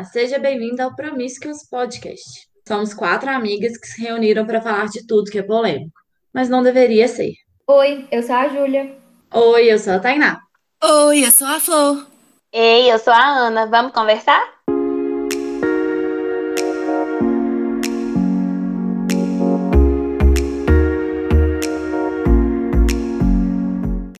Olá, seja bem-vindo ao Promiscuous Podcast. Somos quatro amigas que se reuniram para falar de tudo que é polêmico, mas não deveria ser. Oi, eu sou a Júlia. Oi, eu sou a Tainá. Oi, eu sou a Flor. Ei, eu sou a Ana. Vamos conversar?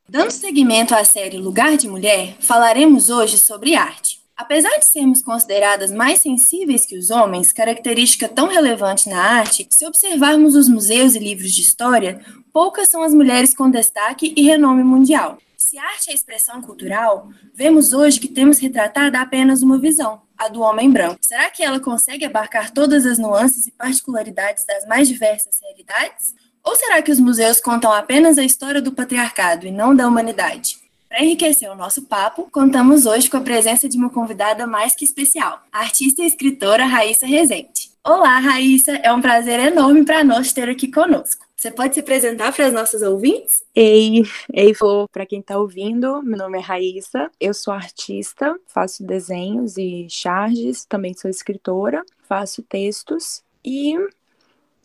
Dando seguimento à série Lugar de Mulher, falaremos hoje sobre arte. Apesar de sermos consideradas mais sensíveis que os homens, característica tão relevante na arte, se observarmos os museus e livros de história, poucas são as mulheres com destaque e renome mundial. Se arte é expressão cultural, vemos hoje que temos retratada apenas uma visão, a do homem branco. Será que ela consegue abarcar todas as nuances e particularidades das mais diversas realidades? Ou será que os museus contam apenas a história do patriarcado e não da humanidade? Para enriquecer o nosso papo, contamos hoje com a presença de uma convidada mais que especial, a artista e escritora Raíssa Rezende. Olá, Raíssa, é um prazer enorme para nós ter aqui conosco. Você pode se apresentar para as nossas ouvintes? Ei, ei, Flor, para quem está ouvindo, meu nome é Raíssa, eu sou artista, faço desenhos e charges, também sou escritora, faço textos e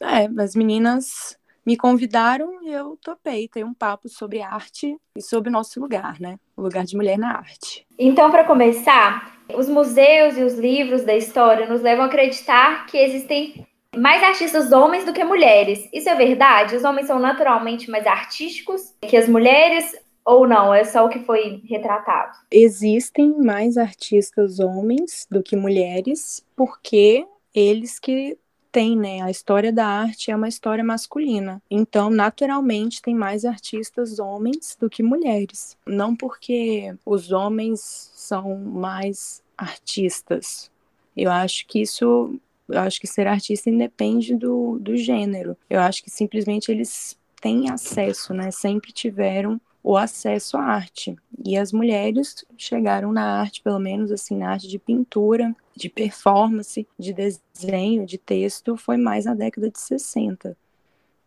é, as meninas me convidaram e eu topei ter um papo sobre arte e sobre o nosso lugar, né? O lugar de mulher na arte. Então, para começar, os museus e os livros da história nos levam a acreditar que existem mais artistas homens do que mulheres. Isso é verdade? Os homens são naturalmente mais artísticos que as mulheres? Ou não, é só o que foi retratado? Existem mais artistas homens do que mulheres, porque eles que tem, né? A história da arte é uma história masculina. Então, naturalmente, tem mais artistas homens do que mulheres. Não porque os homens são mais artistas. Eu acho que isso. Eu acho que ser artista independe do, do gênero. Eu acho que simplesmente eles têm acesso, né? Sempre tiveram o acesso à arte. E as mulheres chegaram na arte, pelo menos assim, na arte de pintura, de performance, de desenho, de texto, foi mais na década de 60,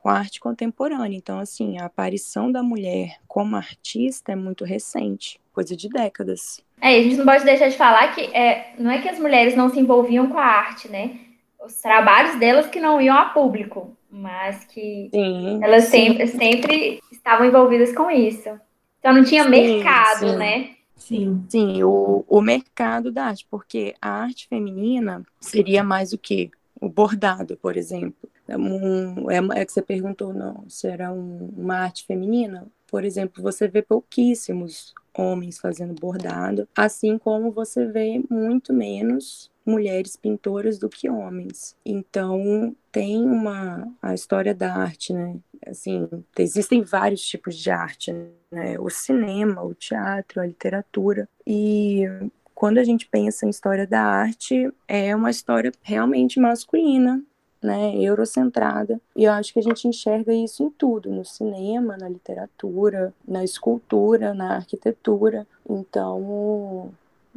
com a arte contemporânea. Então, assim, a aparição da mulher como artista é muito recente, coisa de décadas. É, a gente não pode deixar de falar que é, não é que as mulheres não se envolviam com a arte, né? Os trabalhos delas que não iam a público, mas que sim, elas sim. Sempre, sempre estavam envolvidas com isso. Então não tinha sim, mercado, né? Sim, sim, o, o mercado da arte, porque a arte feminina seria mais o que? O bordado, por exemplo. É, um, é, é que você perguntou, não, se era um, uma arte feminina? Por exemplo, você vê pouquíssimos homens fazendo bordado, assim como você vê muito menos mulheres pintoras do que homens. Então, tem uma a história da arte, né? Assim, existem vários tipos de arte, né? O cinema, o teatro, a literatura. E quando a gente pensa em história da arte, é uma história realmente masculina, né, eurocentrada. E eu acho que a gente enxerga isso em tudo, no cinema, na literatura, na escultura, na arquitetura. Então,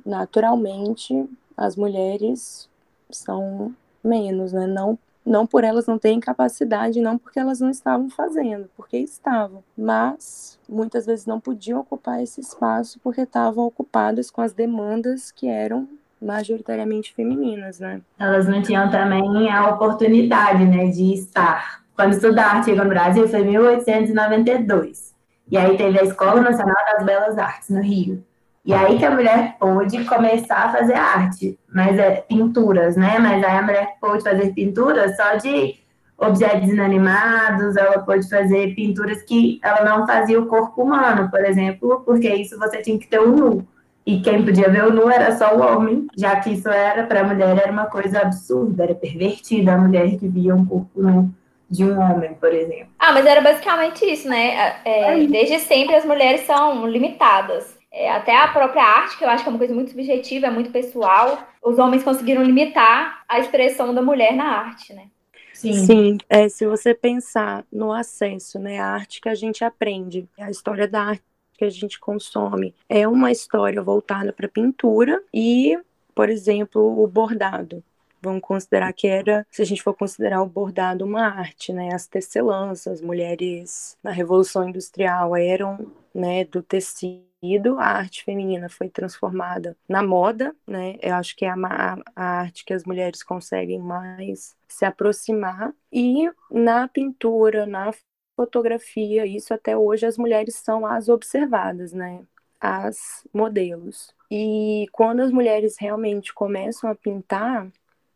naturalmente, as mulheres são menos, né? Não, não por elas não terem capacidade, não porque elas não estavam fazendo, porque estavam, mas muitas vezes não podiam ocupar esse espaço porque estavam ocupadas com as demandas que eram majoritariamente femininas, né? Elas não tinham também a oportunidade, né, de estar. Quando estudar chegou no Brasil foi em 1892. E aí teve a Escola Nacional das Belas Artes no Rio. E aí que a mulher pôde começar a fazer arte, mas é pinturas, né? Mas aí a mulher pôde fazer pinturas só de objetos inanimados, ela pôde fazer pinturas que ela não fazia o corpo humano, por exemplo, porque isso você tinha que ter um nu. E quem podia ver o nu era só o homem, já que isso era, para a mulher, era uma coisa absurda, era pervertida a mulher que via um corpo nu de um homem, por exemplo. Ah, mas era basicamente isso, né? É, desde sempre as mulheres são limitadas. É, até a própria arte, que eu acho que é uma coisa muito subjetiva, é muito pessoal, os homens conseguiram limitar a expressão da mulher na arte, né? Sim, Sim é, se você pensar no acesso, né, a arte que a gente aprende, a história da arte que a gente consome, é uma história voltada para pintura e, por exemplo, o bordado. Vamos considerar que era, se a gente for considerar o bordado uma arte, né? As tecelãs, as mulheres na Revolução Industrial eram, né, do tecido, a arte feminina foi transformada na moda, né? Eu acho que é a, a arte que as mulheres conseguem mais se aproximar e na pintura, na fotografia, isso até hoje as mulheres são as observadas, né? As modelos. E quando as mulheres realmente começam a pintar,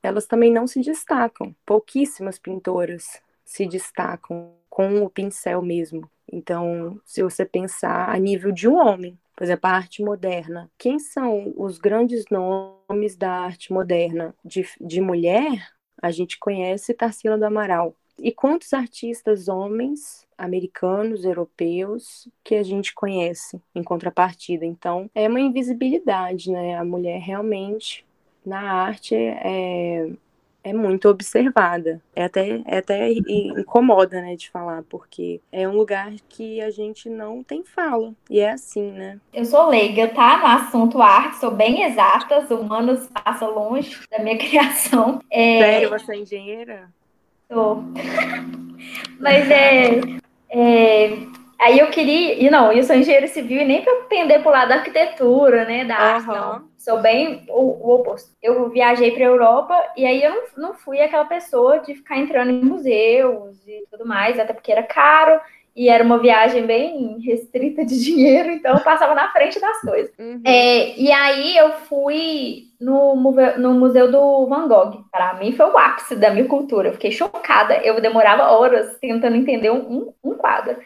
elas também não se destacam. Pouquíssimas pintoras se destacam com o pincel mesmo. Então, se você pensar a nível de um homem, por exemplo, a arte moderna, quem são os grandes nomes da arte moderna de, de mulher? A gente conhece Tarsila do Amaral. E quantos artistas homens americanos, europeus, que a gente conhece em contrapartida? Então, é uma invisibilidade, né? A mulher realmente na arte é, é muito observada. É até, é até incomoda, né, de falar, porque é um lugar que a gente não tem fala. E é assim, né? Eu sou leiga, tá? No assunto arte, sou bem exatas, humanos passa longe da minha criação. É... Sério, você é engenheira? Sou. Mas é, é Aí eu queria, e não, eu sou engenheiro civil e nem para pender pro lado da arquitetura, né, da arte, não. Sou bem o, o oposto. Eu viajei para Europa e aí eu não, não fui aquela pessoa de ficar entrando em museus e tudo mais, até porque era caro e era uma viagem bem restrita de dinheiro, então eu passava na frente das coisas. Uhum. É, e aí eu fui no, no Museu do Van Gogh. Para mim foi o ápice da minha cultura. Eu fiquei chocada. Eu demorava horas tentando entender um, um quadro.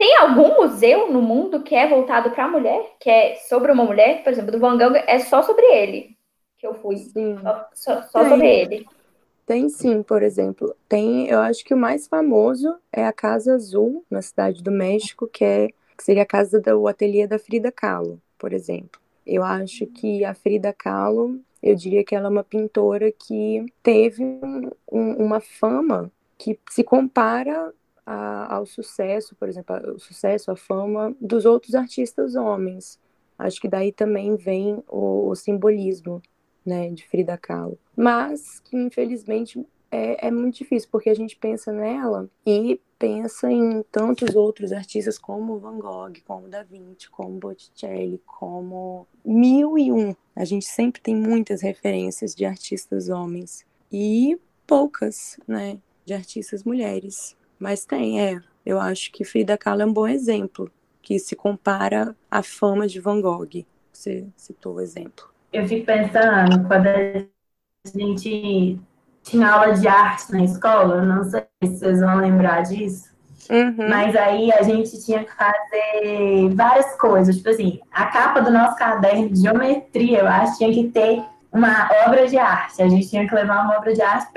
Tem algum museu no mundo que é voltado para a mulher? Que é sobre uma mulher? Por exemplo, do Van Gogh é só sobre ele que eu fui. Sim. Só, só, sobre ele. Tem sim, por exemplo. Tem, eu acho que o mais famoso é a Casa Azul, na cidade do México, que, é, que seria a casa do ateliê da Frida Kahlo, por exemplo. Eu acho que a Frida Kahlo, eu diria que ela é uma pintora que teve um, uma fama que se compara a, ao sucesso, por exemplo, o sucesso, a fama dos outros artistas homens. Acho que daí também vem o, o simbolismo né, de Frida Kahlo. Mas que, infelizmente, é, é, muito difícil, porque a gente pensa nela e pensa em tantos outros artistas como Van Gogh, como Da Vinci, como Botticelli, como mil e um. A gente sempre tem muitas referências de artistas homens e poucas, né, de artistas mulheres. Mas tem, é. Eu acho que Frida Kahlo é um bom exemplo, que se compara à fama de Van Gogh. Você citou o exemplo. Eu fico pensando, quando a gente tinha aula de arte na escola, não sei se vocês vão lembrar disso, uhum. mas aí a gente tinha que fazer várias coisas. Tipo assim, a capa do nosso caderno de geometria, eu acho, tinha que ter uma obra de arte. A gente tinha que levar uma obra de arte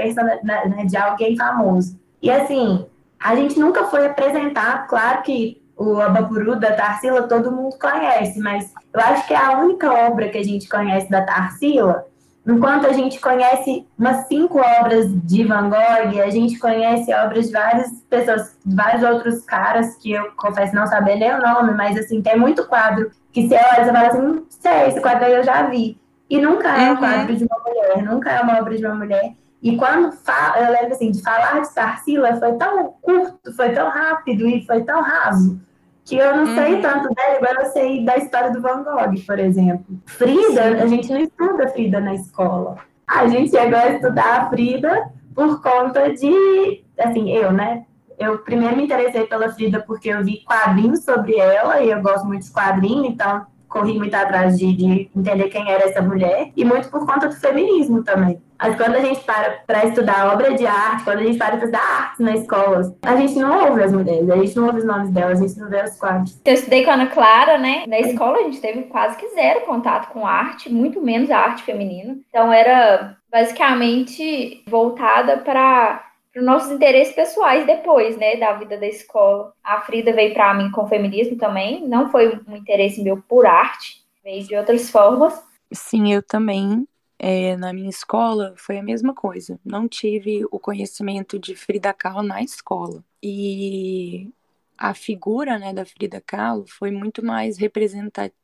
de alguém famoso. E assim, a gente nunca foi apresentado, claro que o Abapuru da Tarsila todo mundo conhece, mas eu acho que é a única obra que a gente conhece da Tarsila, enquanto a gente conhece umas cinco obras de Van Gogh, a gente conhece obras de várias pessoas, vários outros caras que eu confesso não saber nem o nome, mas assim, tem muito quadro que você olha e fala assim, não sei, esse quadro aí eu já vi. E nunca é um uhum. quadro de uma mulher, nunca é uma obra de uma mulher. E quando fala, eu lembro assim, de falar de Tarsila foi tão curto, foi tão rápido e foi tão raso, que eu não uhum. sei tanto dela, igual eu sei da história do Van Gogh, por exemplo. Frida, Sim. a gente não estuda Frida na escola. A gente chegou a estudar a Frida por conta de, assim, eu, né? Eu primeiro me interessei pela Frida porque eu vi quadrinhos sobre ela e eu gosto muito de quadrinhos, então corri muito atrás de, de, entender quem era essa mulher e muito por conta do feminismo também. Mas quando a gente para para estudar obra de arte, quando a gente para para estudar arte na escola, a gente não ouve as mulheres, a gente não ouve os nomes delas, a gente não vê os quadros. Eu estudei com a Ana Clara, né? Na escola a gente teve quase que zero contato com arte, muito menos a arte feminina. Então era basicamente voltada para para os nossos interesses pessoais depois, né, da vida da escola. A Frida veio para mim com feminismo também, não foi um interesse meu por arte, veio de outras formas. Sim, eu também. É, na minha escola foi a mesma coisa. Não tive o conhecimento de Frida Kahlo na escola. E a figura né, da Frida Kahlo foi muito mais representativa.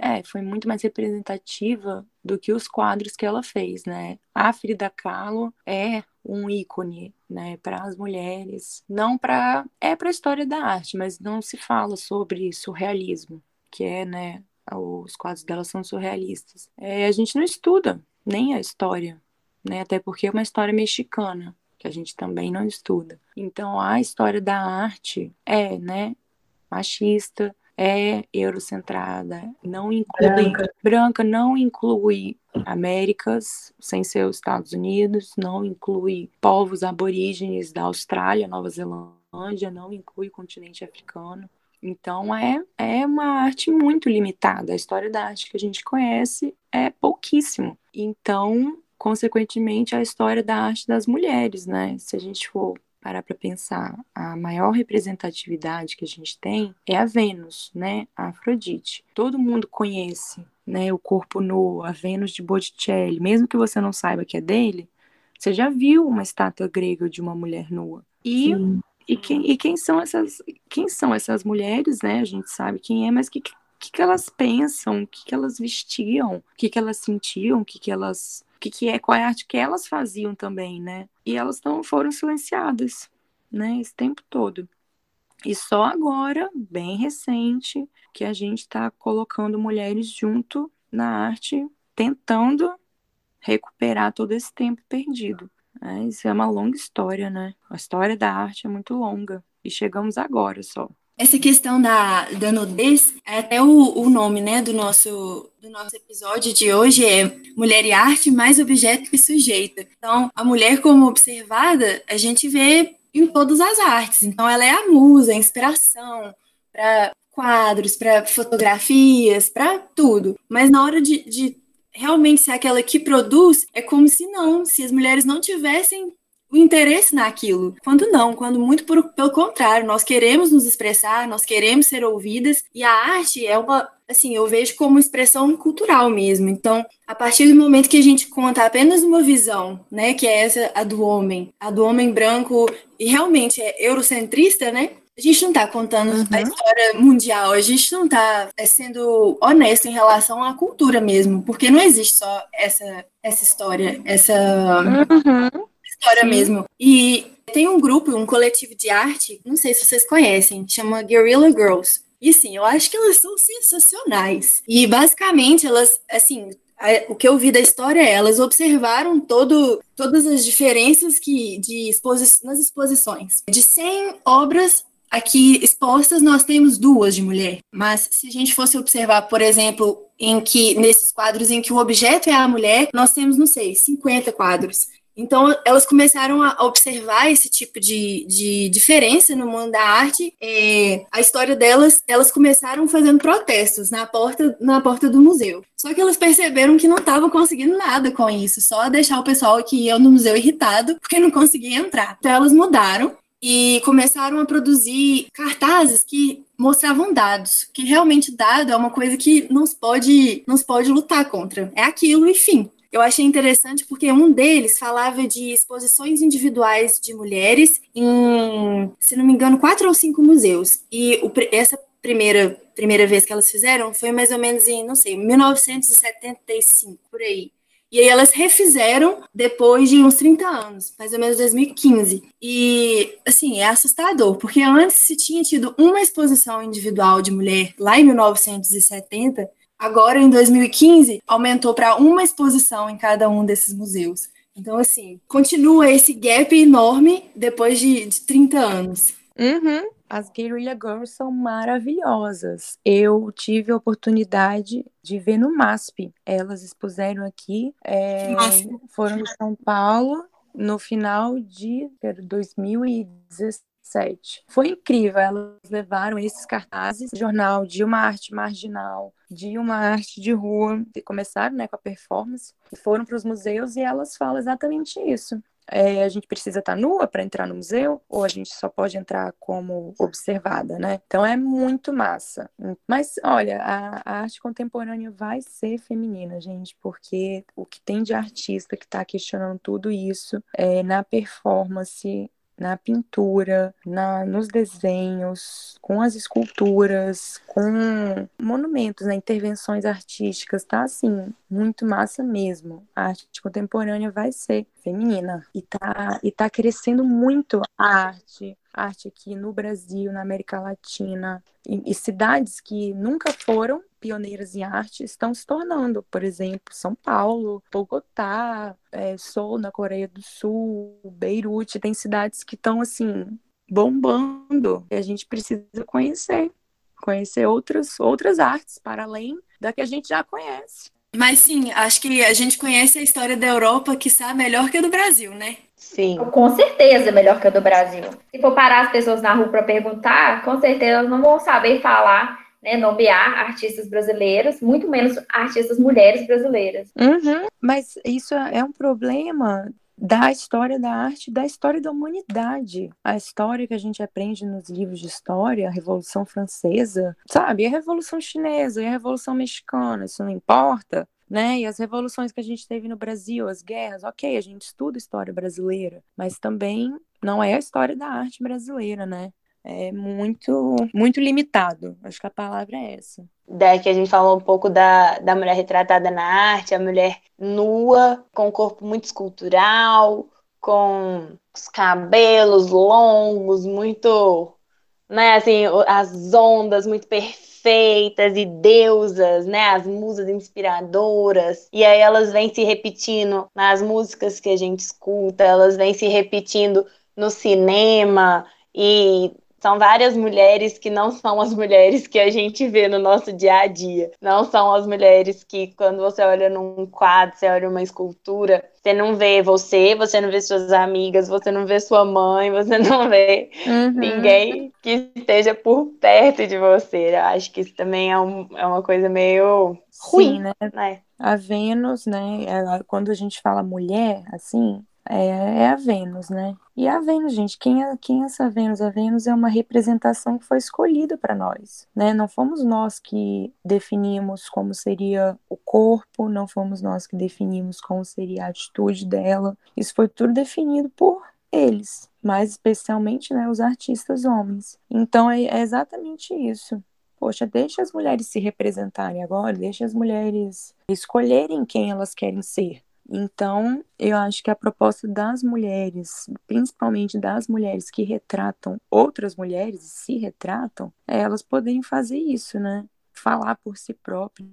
É, foi muito mais representativa do que os quadros que ela fez, né? A Frida Kahlo é um ícone, né, para as mulheres, não para é para a história da arte, mas não se fala sobre surrealismo, que é, né, os quadros dela são surrealistas. É, a gente não estuda nem a história, né, até porque é uma história mexicana que a gente também não estuda. Então a história da arte é, né, machista, é eurocentrada, não inclui branca. branca, não inclui Américas, sem ser os Estados Unidos, não inclui povos aborígenes da Austrália, Nova Zelândia, não inclui o continente africano. Então é, é uma arte muito limitada. A história da arte que a gente conhece é pouquíssimo. Então, consequentemente, a história da arte das mulheres, né? Se a gente for parar para pensar, a maior representatividade que a gente tem é a Vênus, né? A Afrodite. Todo mundo conhece, né? O corpo nu, a Vênus de Botticelli. Mesmo que você não saiba que é dele, você já viu uma estátua grega de uma mulher nua. E e quem, e quem são essas quem são essas mulheres, né? A gente sabe quem é, mas que que, que elas pensam, o que, que elas vestiam, o que, que elas sentiam, o que, que elas que, que é, qual é a arte que elas faziam também, né? E elas não foram silenciadas, né? Esse tempo todo. E só agora, bem recente, que a gente está colocando mulheres junto na arte, tentando recuperar todo esse tempo perdido. É, isso é uma longa história, né? A história da arte é muito longa. E chegamos agora só. Essa questão da, da nudez, é até o, o nome né, do, nosso, do nosso episódio de hoje é Mulher e Arte mais objeto que sujeita. Então, a mulher como observada, a gente vê em todas as artes. Então, ela é a musa, a inspiração para quadros, para fotografias, para tudo. Mas na hora de, de realmente ser aquela que produz, é como se não, se as mulheres não tivessem o interesse naquilo. Quando não, quando muito por, pelo contrário, nós queremos nos expressar, nós queremos ser ouvidas, e a arte é uma, assim, eu vejo como expressão cultural mesmo. Então, a partir do momento que a gente conta apenas uma visão, né, que é essa a do homem, a do homem branco, e realmente é eurocentrista, né? A gente não está contando uhum. a história mundial, a gente não está é, sendo honesto em relação à cultura mesmo, porque não existe só essa, essa história, essa. Uhum história Sim. mesmo. E tem um grupo, um coletivo de arte, não sei se vocês conhecem, chama Guerrilla Girls. E sim, eu acho que elas são sensacionais. E basicamente elas, assim, o que eu vi da história é, elas observaram todo, todas as diferenças que de exposi nas exposições. De 100 obras aqui expostas, nós temos duas de mulher. Mas se a gente fosse observar, por exemplo, em que nesses quadros em que o objeto é a mulher, nós temos, não sei, 50 quadros. Então, elas começaram a observar esse tipo de, de diferença no mundo da arte. É, a história delas, elas começaram fazendo protestos na porta, na porta do museu. Só que elas perceberam que não estavam conseguindo nada com isso, só deixar o pessoal que ia no museu irritado, porque não conseguia entrar. Então, elas mudaram e começaram a produzir cartazes que mostravam dados, que realmente dado é uma coisa que não se pode, não se pode lutar contra. É aquilo e fim eu achei interessante porque um deles falava de exposições individuais de mulheres em, se não me engano, quatro ou cinco museus. E o, essa primeira, primeira vez que elas fizeram foi mais ou menos em, não sei, 1975, por aí. E aí elas refizeram depois de uns 30 anos, mais ou menos 2015. E, assim, é assustador, porque antes se tinha tido uma exposição individual de mulher lá em 1970, Agora, em 2015, aumentou para uma exposição em cada um desses museus. Então, assim, continua esse gap enorme depois de, de 30 anos. Uhum. As Guerrilla Girls são maravilhosas. Eu tive a oportunidade de ver no MASP. Elas expuseram aqui, é, foram em São Paulo no final de 2017. 2007. Foi incrível, elas levaram esses cartazes, jornal de uma arte marginal, de uma arte de rua, começaram né, com a performance, e foram para os museus e elas falam exatamente isso. É, a gente precisa estar nua para entrar no museu ou a gente só pode entrar como observada, né? Então é muito massa. Mas olha, a, a arte contemporânea vai ser feminina, gente, porque o que tem de artista que está questionando tudo isso é, na performance na pintura, na, nos desenhos, com as esculturas, com monumentos, né, intervenções artísticas, tá assim, muito massa mesmo. A arte contemporânea vai ser feminina e tá, e tá crescendo muito a arte, a arte aqui no Brasil, na América Latina, e, e cidades que nunca foram pioneiras em arte estão se tornando, por exemplo, São Paulo, Bogotá, é, Seoul na Coreia do Sul, Beirute, tem cidades que estão assim bombando e a gente precisa conhecer, conhecer outras outras artes para além da que a gente já conhece. Mas sim, acho que a gente conhece a história da Europa que sabe melhor que a do Brasil, né? Sim. Com certeza melhor que a do Brasil. Se for parar as pessoas na rua para perguntar, com certeza elas não vão saber falar né, nomear artistas brasileiros, muito menos artistas mulheres brasileiras. Uhum, mas isso é um problema da história da arte, da história da humanidade. A história que a gente aprende nos livros de história, a Revolução Francesa, sabe? A Revolução Chinesa e a Revolução Mexicana, isso não importa. Né? E as revoluções que a gente teve no Brasil, as guerras, ok, a gente estuda história brasileira, mas também não é a história da arte brasileira, né? É muito, muito limitado. Acho que a palavra é essa. Daí que a gente falou um pouco da, da mulher retratada na arte, a mulher nua, com o corpo muito escultural, com os cabelos longos, muito, né, assim, as ondas muito perfeitas e deusas, né, as musas inspiradoras. E aí elas vêm se repetindo nas músicas que a gente escuta, elas vêm se repetindo no cinema e são várias mulheres que não são as mulheres que a gente vê no nosso dia a dia. Não são as mulheres que, quando você olha num quadro, você olha uma escultura, você não vê você, você não vê suas amigas, você não vê sua mãe, você não vê uhum. ninguém que esteja por perto de você. Eu acho que isso também é, um, é uma coisa meio ruim, Sim, né? né? A Vênus, né? Quando a gente fala mulher, assim, é, é, a Vênus, né? E a Vênus, gente, quem é, quem é essa Vênus? A Vênus é uma representação que foi escolhida para nós, né? Não fomos nós que definimos como seria o corpo, não fomos nós que definimos como seria a atitude dela. Isso foi tudo definido por eles, mais especialmente, né, os artistas homens. Então é, é exatamente isso. Poxa, deixa as mulheres se representarem agora, deixa as mulheres escolherem quem elas querem ser então, eu acho que a proposta das mulheres, principalmente das mulheres que retratam outras mulheres, se retratam, é elas poderem fazer isso, né? Falar por si própria,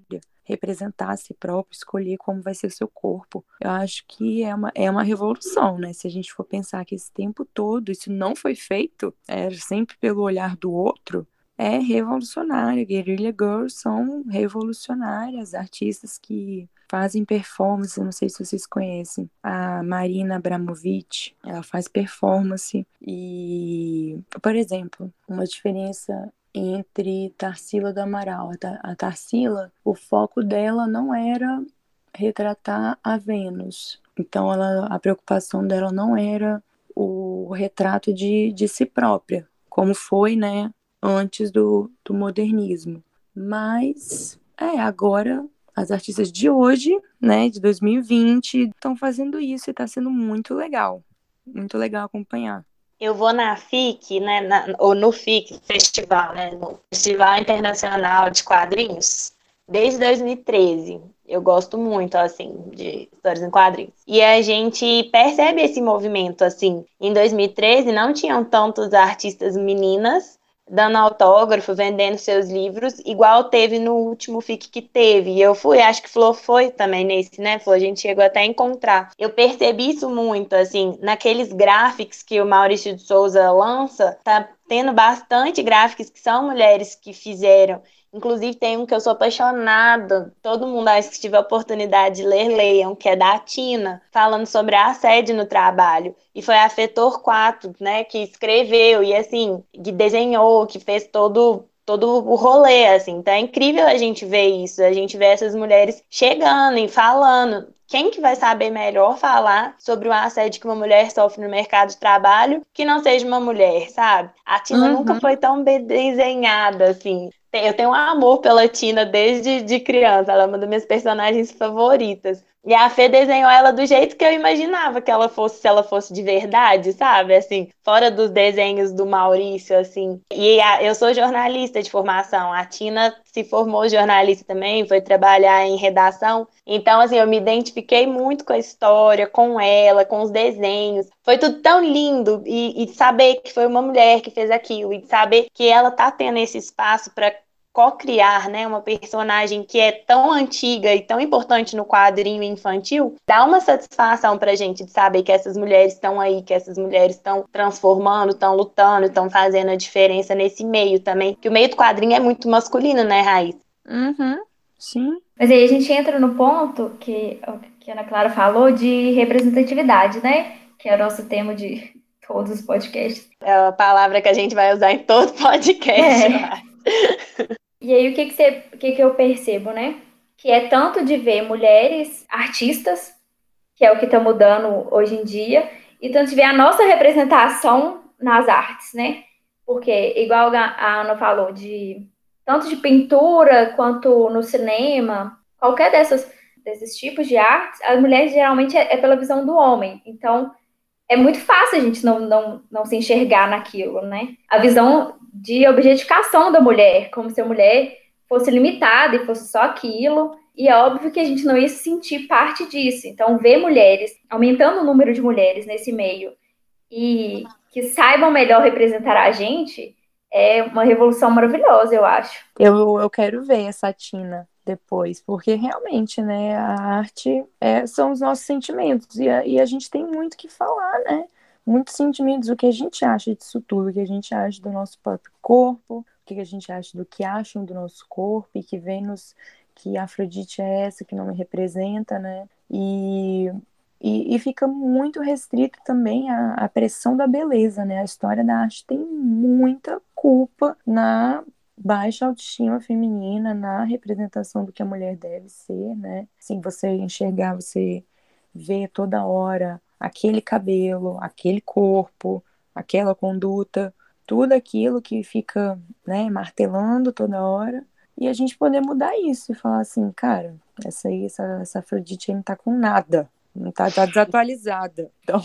representar a si próprio, escolher como vai ser o seu corpo. Eu acho que é uma, é uma revolução, né? Se a gente for pensar que esse tempo todo isso não foi feito, é sempre pelo olhar do outro, é revolucionário. Guerrilla Girls são revolucionárias, artistas que fazem performance, não sei se vocês conhecem, a Marina Abramovic, ela faz performance e, por exemplo, uma diferença entre Tarsila do Amaral. A Tarsila, o foco dela não era retratar a Vênus. Então, ela, a preocupação dela não era o retrato de, de si própria, como foi, né, antes do, do modernismo. Mas, é, agora as artistas de hoje, né, de 2020, estão fazendo isso e está sendo muito legal. Muito legal acompanhar. Eu vou na FIC, né, na, ou no FIC Festival, né, no Festival Internacional de Quadrinhos, desde 2013. Eu gosto muito, assim, de histórias em quadrinhos. E a gente percebe esse movimento, assim. Em 2013 não tinham tantos artistas meninas dando autógrafo, vendendo seus livros, igual teve no último FIC que teve. E eu fui, acho que Flor foi também nesse, né? Flor, a gente chegou até a encontrar. Eu percebi isso muito, assim, naqueles gráficos que o Maurício de Souza lança, tá tendo bastante gráficos que são mulheres que fizeram. Inclusive, tem um que eu sou apaixonada. Todo mundo, acho que tiver oportunidade de ler, leiam, que é da Tina, falando sobre a assédio no trabalho. E foi a Fetor 4, né, que escreveu e, assim, que desenhou, que fez todo todo o rolê, assim. Então é incrível a gente ver isso, a gente ver essas mulheres chegando e falando. Quem que vai saber melhor falar sobre o assédio que uma mulher sofre no mercado de trabalho que não seja uma mulher, sabe? A Tina uhum. nunca foi tão bem desenhada, assim. Eu tenho um amor pela Tina desde de criança, ela é uma das minhas personagens favoritas. E a Fê desenhou ela do jeito que eu imaginava que ela fosse, se ela fosse de verdade, sabe? Assim, fora dos desenhos do Maurício, assim. E a, eu sou jornalista de formação. A Tina se formou jornalista também, foi trabalhar em redação. Então, assim, eu me identifiquei muito com a história, com ela, com os desenhos. Foi tudo tão lindo. E, e saber que foi uma mulher que fez aquilo, e saber que ela tá tendo esse espaço para co-criar, né, uma personagem que é tão antiga e tão importante no quadrinho infantil, dá uma satisfação pra gente de saber que essas mulheres estão aí, que essas mulheres estão transformando, estão lutando, estão fazendo a diferença nesse meio também, que o meio do quadrinho é muito masculino, né, Raiz? Uhum, sim. Mas aí a gente entra no ponto que, que a Ana Clara falou de representatividade, né, que é o nosso tema de todos os podcasts. É a palavra que a gente vai usar em todo podcast. É. E aí o que que, você, o que que eu percebo, né? Que é tanto de ver mulheres artistas, que é o que está mudando hoje em dia, e tanto de ver a nossa representação nas artes, né? Porque, igual a Ana falou, de tanto de pintura quanto no cinema, qualquer dessas, desses tipos de artes, as mulheres geralmente é, é pela visão do homem. Então, é muito fácil a gente não, não, não se enxergar naquilo, né? A visão de objetificação da mulher, como se a mulher fosse limitada e fosse só aquilo. E é óbvio que a gente não ia se sentir parte disso. Então, ver mulheres, aumentando o número de mulheres nesse meio e que saibam melhor representar a gente, é uma revolução maravilhosa, eu acho. Eu, eu quero ver essa Tina depois, porque realmente, né, a arte é, são os nossos sentimentos e a, e a gente tem muito que falar, né? muitos sentimentos, o que a gente acha disso tudo, o que a gente acha do nosso próprio corpo, o que a gente acha do que acham do nosso corpo e que Vênus, que Afrodite é essa que não me representa, né? E, e, e fica muito restrito também a, a pressão da beleza, né? A história da arte tem muita culpa na baixa autoestima feminina, na representação do que a mulher deve ser, né? Assim, você enxergar, você vê toda hora aquele cabelo, aquele corpo, aquela conduta, tudo aquilo que fica, né, martelando toda hora, e a gente poder mudar isso e falar assim, cara, essa aí, essa, essa Afrodite aí não tá com nada, não tá, tá desatualizada. Então,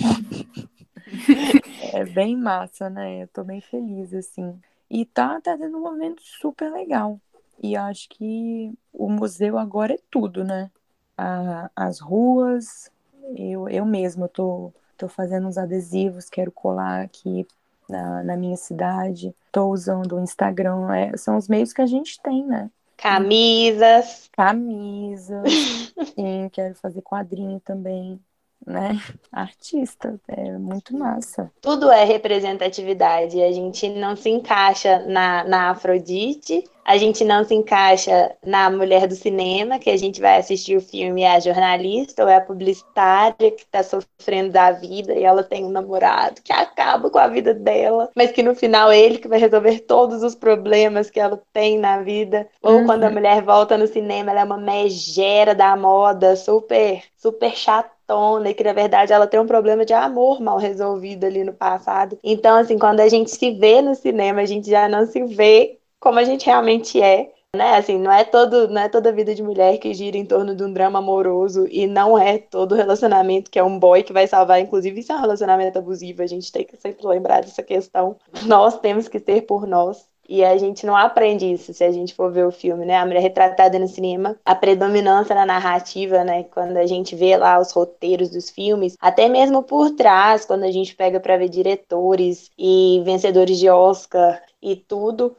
é bem massa, né? Eu tô bem feliz, assim. E tá, tá tendo um momento super legal. E acho que o museu agora é tudo, né? A, as ruas, eu, eu mesma tô, tô fazendo uns adesivos, quero colar aqui na, na minha cidade. Tô usando o Instagram, é, são os meios que a gente tem, né? Camisas. Camisas. Sim, quero fazer quadrinho também né? Artista, é muito massa. Tudo é representatividade. A gente não se encaixa na, na Afrodite, a gente não se encaixa na mulher do cinema, que a gente vai assistir o filme é a jornalista ou é a publicitária que está sofrendo da vida e ela tem um namorado que acaba com a vida dela, mas que no final é ele que vai resolver todos os problemas que ela tem na vida. Ou uhum. quando a mulher volta no cinema, ela é uma megera da moda, super, super chatona, e que na verdade ela tem um problema de amor mal resolvido ali no passado. Então, assim, quando a gente se vê no cinema, a gente já não se vê como a gente realmente é, né? Assim, não é todo, não é toda vida de mulher que gira em torno de um drama amoroso e não é todo relacionamento que é um boy que vai salvar, inclusive isso é um relacionamento abusivo, a gente tem que sempre lembrar dessa questão. Nós temos que ser por nós. E a gente não aprende isso se a gente for ver o filme, né? A mulher retratada no cinema, a predominância na narrativa, né? Quando a gente vê lá os roteiros dos filmes, até mesmo por trás, quando a gente pega para ver diretores e vencedores de Oscar e tudo,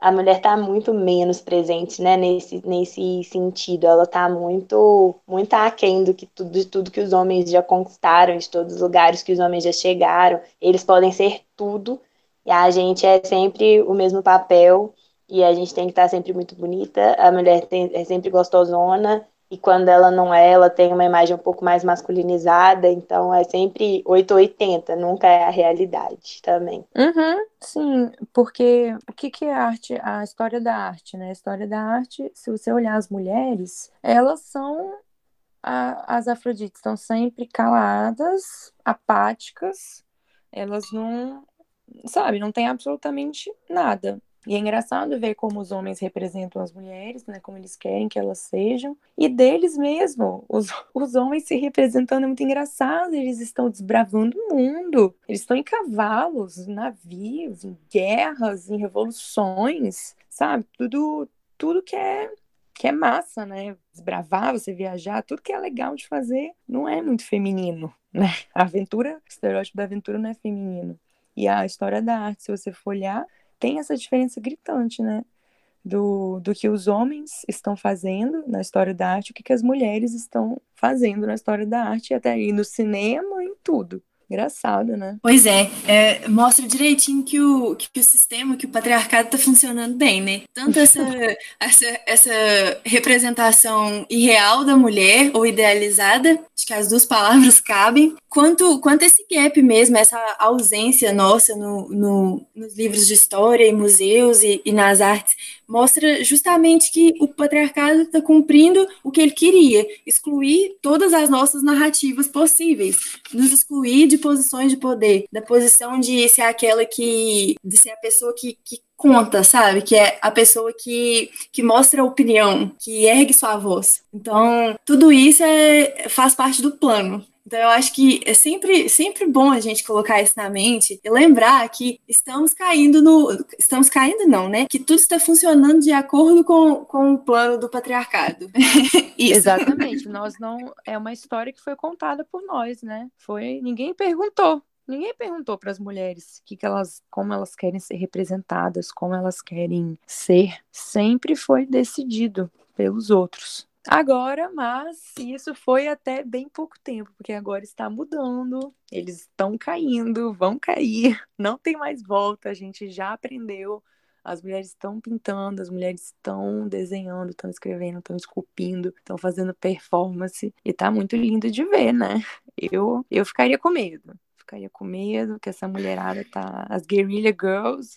a mulher está muito menos presente, né, nesse, nesse sentido. Ela está muito, muito aquém do que tudo, de tudo que os homens já conquistaram, de todos os lugares que os homens já chegaram. Eles podem ser tudo, e a gente é sempre o mesmo papel, e a gente tem que estar tá sempre muito bonita. A mulher tem, é sempre gostosona, e quando ela não é, ela tem uma imagem um pouco mais masculinizada, então é sempre 880, nunca é a realidade também. Uhum, sim, porque o que, que é arte? A história da arte, né? A história da arte, se você olhar as mulheres, elas são a, as Afrodites, estão sempre caladas, apáticas, elas não, sabe, não tem absolutamente nada E é engraçado ver como os homens representam as mulheres, né? Como eles querem que elas sejam. E deles mesmo, os, os homens se representando é muito engraçado. Eles estão desbravando o mundo. Eles estão em cavalos, em navios, em guerras, em revoluções, sabe? Tudo, tudo que é que é massa, né? Desbravar, você viajar, tudo que é legal de fazer não é muito feminino, né? A aventura, o estereótipo da aventura não é feminino. E a história da arte, se você for olhar, tem essa diferença gritante, né? Do, do que os homens estão fazendo na história da arte, o que, que as mulheres estão fazendo na história da arte, até aí no cinema, em tudo. Engraçado, né? Pois é, é, mostra direitinho que o, que o sistema, que o patriarcado está funcionando bem, né? Tanto essa, essa, essa representação irreal da mulher, ou idealizada, acho que as duas palavras cabem, quanto, quanto esse gap mesmo, essa ausência nossa no, no, nos livros de história, em museus e, e nas artes, mostra justamente que o patriarcado está cumprindo o que ele queria, excluir todas as nossas narrativas possíveis, nos excluir de posições de poder, da posição de ser aquela que, de ser a pessoa que, que conta, sabe? Que é a pessoa que, que mostra a opinião, que ergue sua voz. Então, tudo isso é, faz parte do plano. Então, eu acho que é sempre, sempre bom a gente colocar isso na mente e lembrar que estamos caindo no. Estamos caindo, não, né? Que tudo está funcionando de acordo com, com o plano do patriarcado. Exatamente. Nós não. É uma história que foi contada por nós, né? Foi. Ninguém perguntou. Ninguém perguntou para as mulheres que, que elas, como elas querem ser representadas, como elas querem ser. Sempre foi decidido pelos outros. Agora, mas isso foi até bem pouco tempo, porque agora está mudando, eles estão caindo, vão cair, não tem mais volta, a gente já aprendeu. As mulheres estão pintando, as mulheres estão desenhando, estão escrevendo, estão esculpindo, estão fazendo performance e tá muito lindo de ver, né? Eu, eu ficaria com medo. Ficaria com medo que essa mulherada tá. As Guerrilla Girls,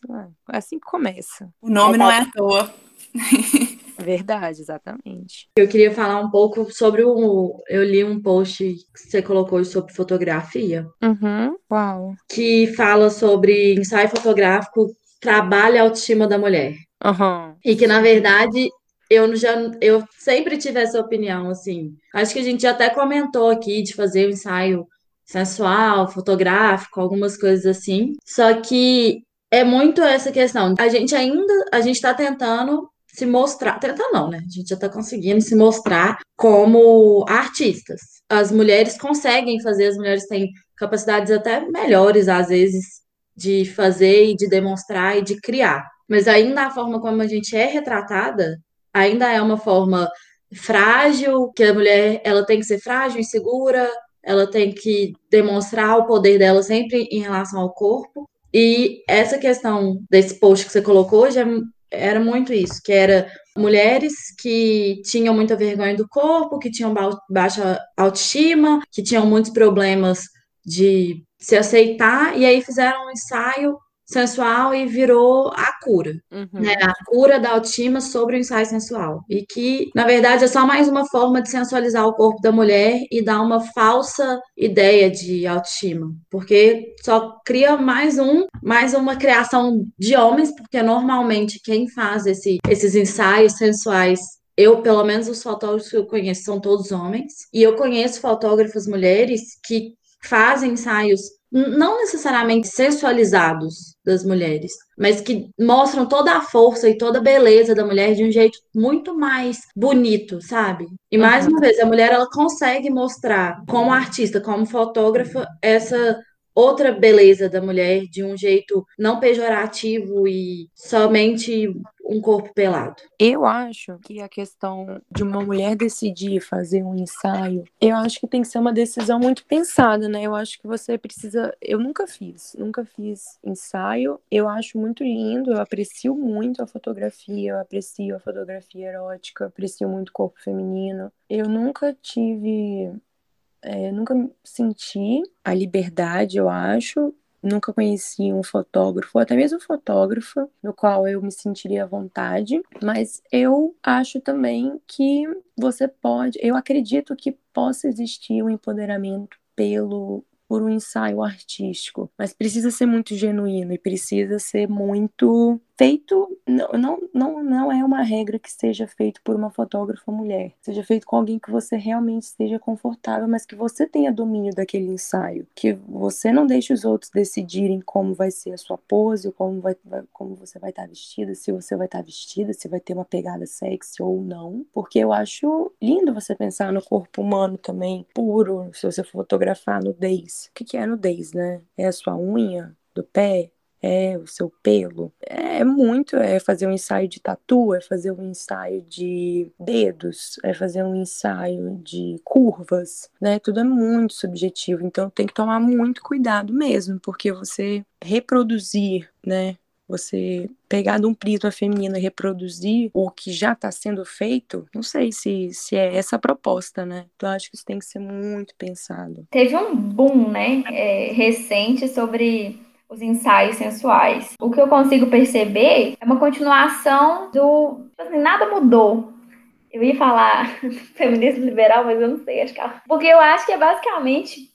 é assim que começa. O nome não é à toa. Verdade, exatamente. Eu queria falar um pouco sobre o. Eu li um post que você colocou sobre fotografia. Uhum. Uau. Que fala sobre ensaio fotográfico, trabalho e autoestima da mulher. Uhum. E que, na verdade, eu já eu sempre tive essa opinião, assim. Acho que a gente até comentou aqui de fazer um ensaio sensual, fotográfico, algumas coisas assim. Só que é muito essa questão. A gente ainda, a gente está tentando se mostrar, tentar não, né? A gente já está conseguindo se mostrar como artistas. As mulheres conseguem fazer, as mulheres têm capacidades até melhores, às vezes, de fazer e de demonstrar e de criar. Mas ainda a forma como a gente é retratada ainda é uma forma frágil, que a mulher ela tem que ser frágil, insegura, ela tem que demonstrar o poder dela sempre em relação ao corpo. E essa questão desse post que você colocou já era muito isso, que era mulheres que tinham muita vergonha do corpo, que tinham baixa autoestima, que tinham muitos problemas de se aceitar, e aí fizeram um ensaio sensual e virou a cura, uhum. né? A cura da autoestima sobre o ensaio sensual. E que, na verdade, é só mais uma forma de sensualizar o corpo da mulher e dar uma falsa ideia de autoestima, porque só cria mais um, mais uma criação de homens, porque normalmente quem faz esse, esses ensaios sensuais eu, pelo menos, os fotógrafos que eu conheço são todos homens, e eu conheço fotógrafas mulheres que fazem ensaios não necessariamente sensualizados das mulheres, mas que mostram toda a força e toda a beleza da mulher de um jeito muito mais bonito, sabe? E mais uhum. uma vez, a mulher ela consegue mostrar como artista, como fotógrafa, essa outra beleza da mulher de um jeito não pejorativo e somente um corpo pelado. Eu acho que a questão de uma mulher decidir fazer um ensaio, eu acho que tem que ser uma decisão muito pensada, né? Eu acho que você precisa. Eu nunca fiz, nunca fiz ensaio. Eu acho muito lindo, eu aprecio muito a fotografia, eu aprecio a fotografia erótica, aprecio muito o corpo feminino. Eu nunca tive é, nunca senti a liberdade, eu acho. Nunca conheci um fotógrafo, até mesmo fotógrafa, no qual eu me sentiria à vontade, mas eu acho também que você pode, eu acredito que possa existir um empoderamento pelo por um ensaio artístico, mas precisa ser muito genuíno e precisa ser muito feito, não, não, não, não é uma regra que seja feito por uma fotógrafa mulher, seja feito com alguém que você realmente esteja confortável, mas que você tenha domínio daquele ensaio, que você não deixe os outros decidirem como vai ser a sua pose, como, vai, como você vai estar vestida, se você vai estar vestida, se vai ter uma pegada sexy ou não, porque eu acho lindo você pensar no corpo humano também, puro, se você fotografar nudez. O que, que é nudez, né? É a sua unha do pé, é o seu pelo. É muito, é fazer um ensaio de tatu, é fazer um ensaio de dedos, é fazer um ensaio de curvas, né? Tudo é muito subjetivo, então tem que tomar muito cuidado mesmo, porque você reproduzir, né? Você pegar de um prisma feminino e reproduzir o que já está sendo feito, não sei se, se é essa a proposta, né? Então acho que isso tem que ser muito pensado. Teve um boom, né, é, recente sobre os ensaios sensuais. O que eu consigo perceber é uma continuação do. Tipo assim, nada mudou. Eu ia falar feminismo liberal, mas eu não sei, acho que. Porque eu acho que é basicamente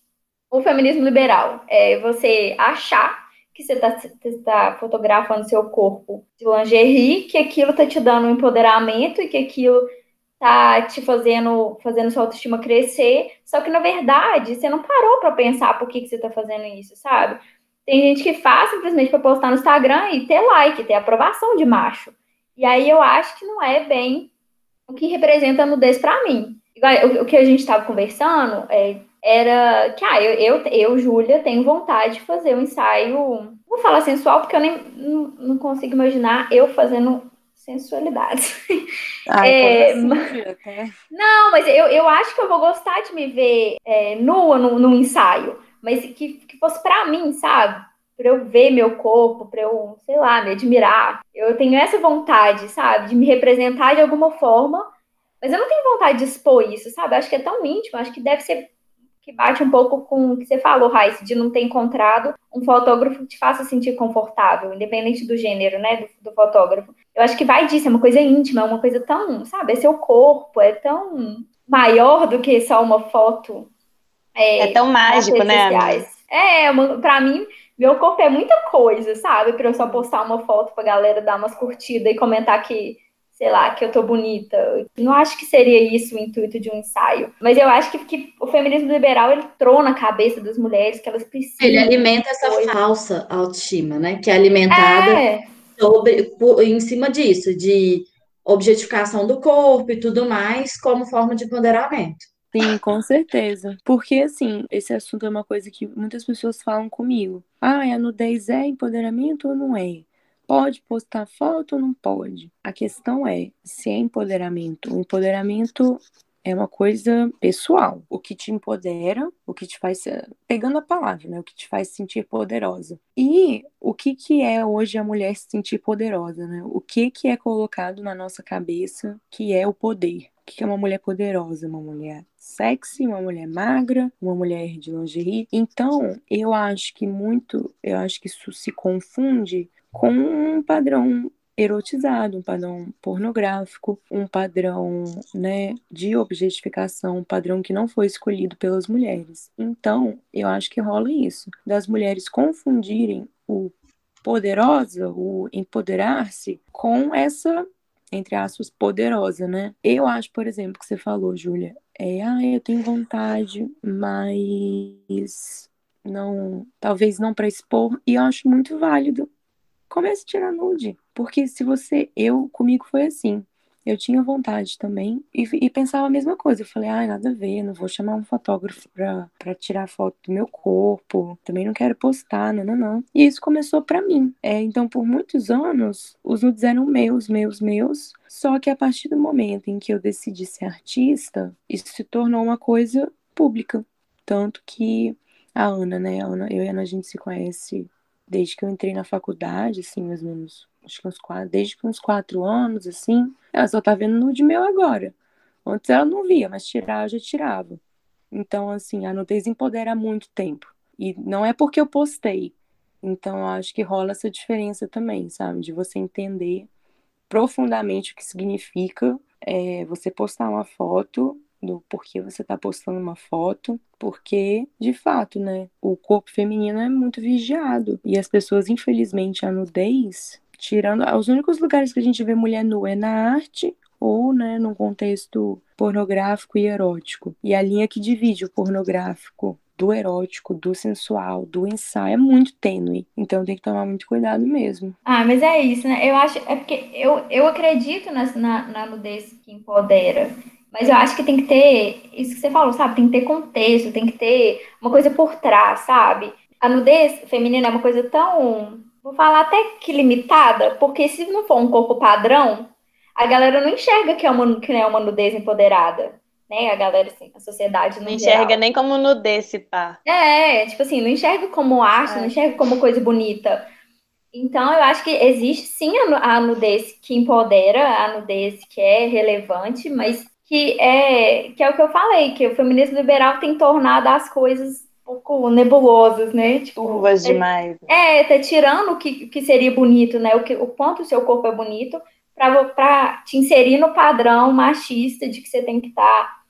o feminismo liberal. É você achar que você está tá fotografando seu corpo de lingerie, que aquilo está te dando um empoderamento e que aquilo tá te fazendo fazendo sua autoestima crescer, só que na verdade você não parou para pensar por que, que você está fazendo isso, sabe? Tem gente que faz simplesmente para postar no Instagram e ter like, ter aprovação de macho. E aí eu acho que não é bem o que representa a nudez para mim. O, que a gente estava conversando é, era que, ah, eu, eu, eu, Júlia, tenho vontade de fazer um ensaio, vou falar sensual, porque eu nem não, não consigo imaginar eu fazendo sensualidade. Ai, é, assim, Não, mas eu, eu acho que eu vou gostar de me ver é, nua num, num ensaio mas que, que fosse para mim, sabe? Para eu ver meu corpo, para eu, sei lá, me admirar. Eu tenho essa vontade, sabe? De me representar de alguma forma, mas eu não tenho vontade de expor isso, sabe? Acho que é tão íntimo, acho que deve ser que bate um pouco com o que você falou, Raíssa, de não ter encontrado um fotógrafo que te faça sentir confortável, independente do gênero, né, do, do, fotógrafo. Eu acho que vai disso, é uma coisa íntima, é uma coisa tão, sabe, é seu corpo, é tão maior do que só uma foto é, é tão mágico, né? É, para mim, meu corpo é muita coisa, sabe? Para eu só postar uma foto pra galera dar umas curtidas e comentar que, sei lá, que eu tô bonita. Não acho que seria isso o intuito de um ensaio. Mas eu acho que, que o feminismo liberal ele entrou na cabeça das mulheres que elas precisam. Ele alimenta essa coisa. falsa autoestima, né? Que é alimentada é. Sobre, por, em cima disso, de objetificação do corpo e tudo mais, como forma de empoderamento. Sim, com certeza. Porque, assim, esse assunto é uma coisa que muitas pessoas falam comigo. Ah, a nudez é empoderamento ou não é? Pode postar foto ou não pode? A questão é se é empoderamento. O empoderamento é uma coisa pessoal. O que te empodera, o que te faz. Pegando a palavra, né? O que te faz sentir poderosa. E o que, que é hoje a mulher se sentir poderosa, né? O que, que é colocado na nossa cabeça que é o poder? Que é uma mulher poderosa? Uma mulher sexy, uma mulher magra, uma mulher de lingerie. Então, eu acho que muito, eu acho que isso se confunde com um padrão erotizado, um padrão pornográfico, um padrão, né, de objetificação, um padrão que não foi escolhido pelas mulheres. Então, eu acho que rola isso, das mulheres confundirem o poderosa, o empoderar-se com essa entre aspas, poderosa, né? Eu acho, por exemplo, que você falou, Júlia, é, ah, eu tenho vontade, mas não, talvez não para expor, e eu acho muito válido. Comece a tirar nude, porque se você, eu, comigo foi assim, eu tinha vontade também e, e, pensava a mesma coisa. Eu falei, ah, nada a ver, não vou chamar um fotógrafo pra, pra tirar foto do meu corpo, também não quero postar, não, não, não. E isso começou para mim. É, então, por muitos anos, os nudes eram meus, meus, meus. Só que a partir do momento em que eu decidi ser artista, isso se tornou uma coisa pública. Tanto que a Ana, né? A Ana, eu e a Ana, a gente se conhece desde que eu entrei na faculdade, assim, mais ou menos acho que uns quatro, desde que uns quatro anos, assim, ela só tá vendo nude meu agora. Antes ela não via, mas tirar eu já tirava. Então, assim, a nudez empodera há muito tempo. E não é porque eu postei. Então, eu acho que rola essa diferença também, sabe? De você entender profundamente o que significa é, você postar uma foto, do porquê você tá postando uma foto, porque, de fato, né, o corpo feminino é muito vigiado. E as pessoas, infelizmente, a nudez tirando os únicos lugares que a gente vê mulher nua é na arte ou, né, num contexto pornográfico e erótico. E a linha que divide o pornográfico do erótico, do sensual, do ensaio é muito tênue. Então tem que tomar muito cuidado mesmo. Ah, mas é isso, né? Eu acho. É porque eu, eu acredito na, na nudez que empodera. Mas eu acho que tem que ter, isso que você falou, sabe? Tem que ter contexto, tem que ter uma coisa por trás, sabe? A nudez feminina é uma coisa tão, vou falar até que limitada, porque se não for um corpo padrão, a galera não enxerga que é uma, que é uma nudez empoderada né? A galera, assim, a sociedade não enxerga geral. nem como nudez, pá. É, tipo assim, não enxerga como arte, é. não enxerga como coisa bonita. Então, eu acho que existe sim a nudez que empodera, a nudez que é relevante, mas que é, que é o que eu falei, que o feminismo liberal tem tornado as coisas um pouco nebulosas, né? Tipo, Turvas é, demais. É, tá tirando o que, que seria bonito, né? O, que, o quanto o seu corpo é bonito, para te inserir no padrão machista de que você tem que estar tá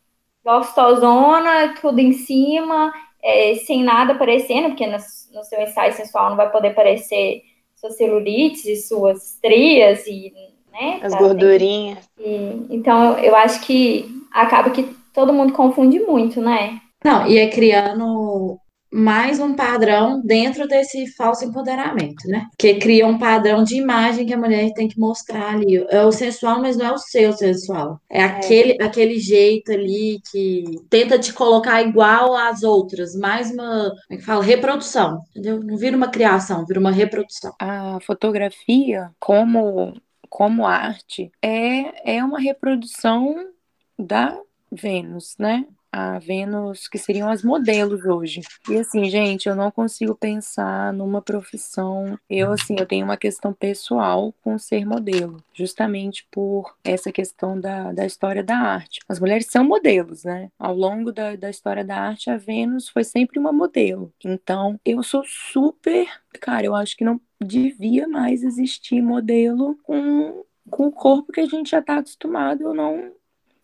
gostosona, tudo em cima, é, sem nada aparecendo, porque no, no, seu ensaio sensual não vai poder aparecer suas celulites e suas estrias e né, as tá, gordurinhas. E, então eu acho que acaba que todo mundo confunde muito, né? Não, e é criando mais um padrão dentro desse falso empoderamento, né? Que cria um padrão de imagem que a mulher tem que mostrar ali. É o sensual, mas não é o seu sensual. É, é. aquele, aquele jeito ali que tenta te colocar igual às outras, mais uma, como é que fala? Reprodução, entendeu? Não vira uma criação, vira uma reprodução. A fotografia, como, como arte, é, é uma reprodução da Vênus, né? a Vênus, que seriam as modelos hoje. E assim, gente, eu não consigo pensar numa profissão. Eu, assim, eu tenho uma questão pessoal com ser modelo, justamente por essa questão da, da história da arte. As mulheres são modelos, né? Ao longo da, da história da arte, a Vênus foi sempre uma modelo. Então, eu sou super. Cara, eu acho que não devia mais existir modelo com, com o corpo que a gente já tá acostumado. Eu não.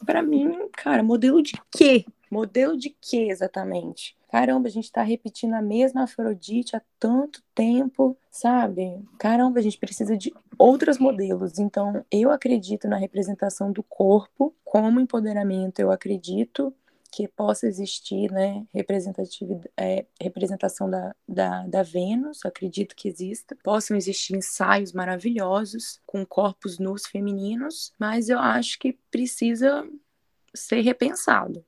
Para mim, cara, modelo de quê? Modelo de quê exatamente? Caramba, a gente está repetindo a mesma Afrodite há tanto tempo, sabe? Caramba, a gente precisa de outros modelos. Então, eu acredito na representação do corpo como empoderamento. Eu acredito que possa existir, né, representatividade, é, representação da, da, da Vênus, acredito que exista. Possam existir ensaios maravilhosos com corpos nus femininos, mas eu acho que precisa ser repensado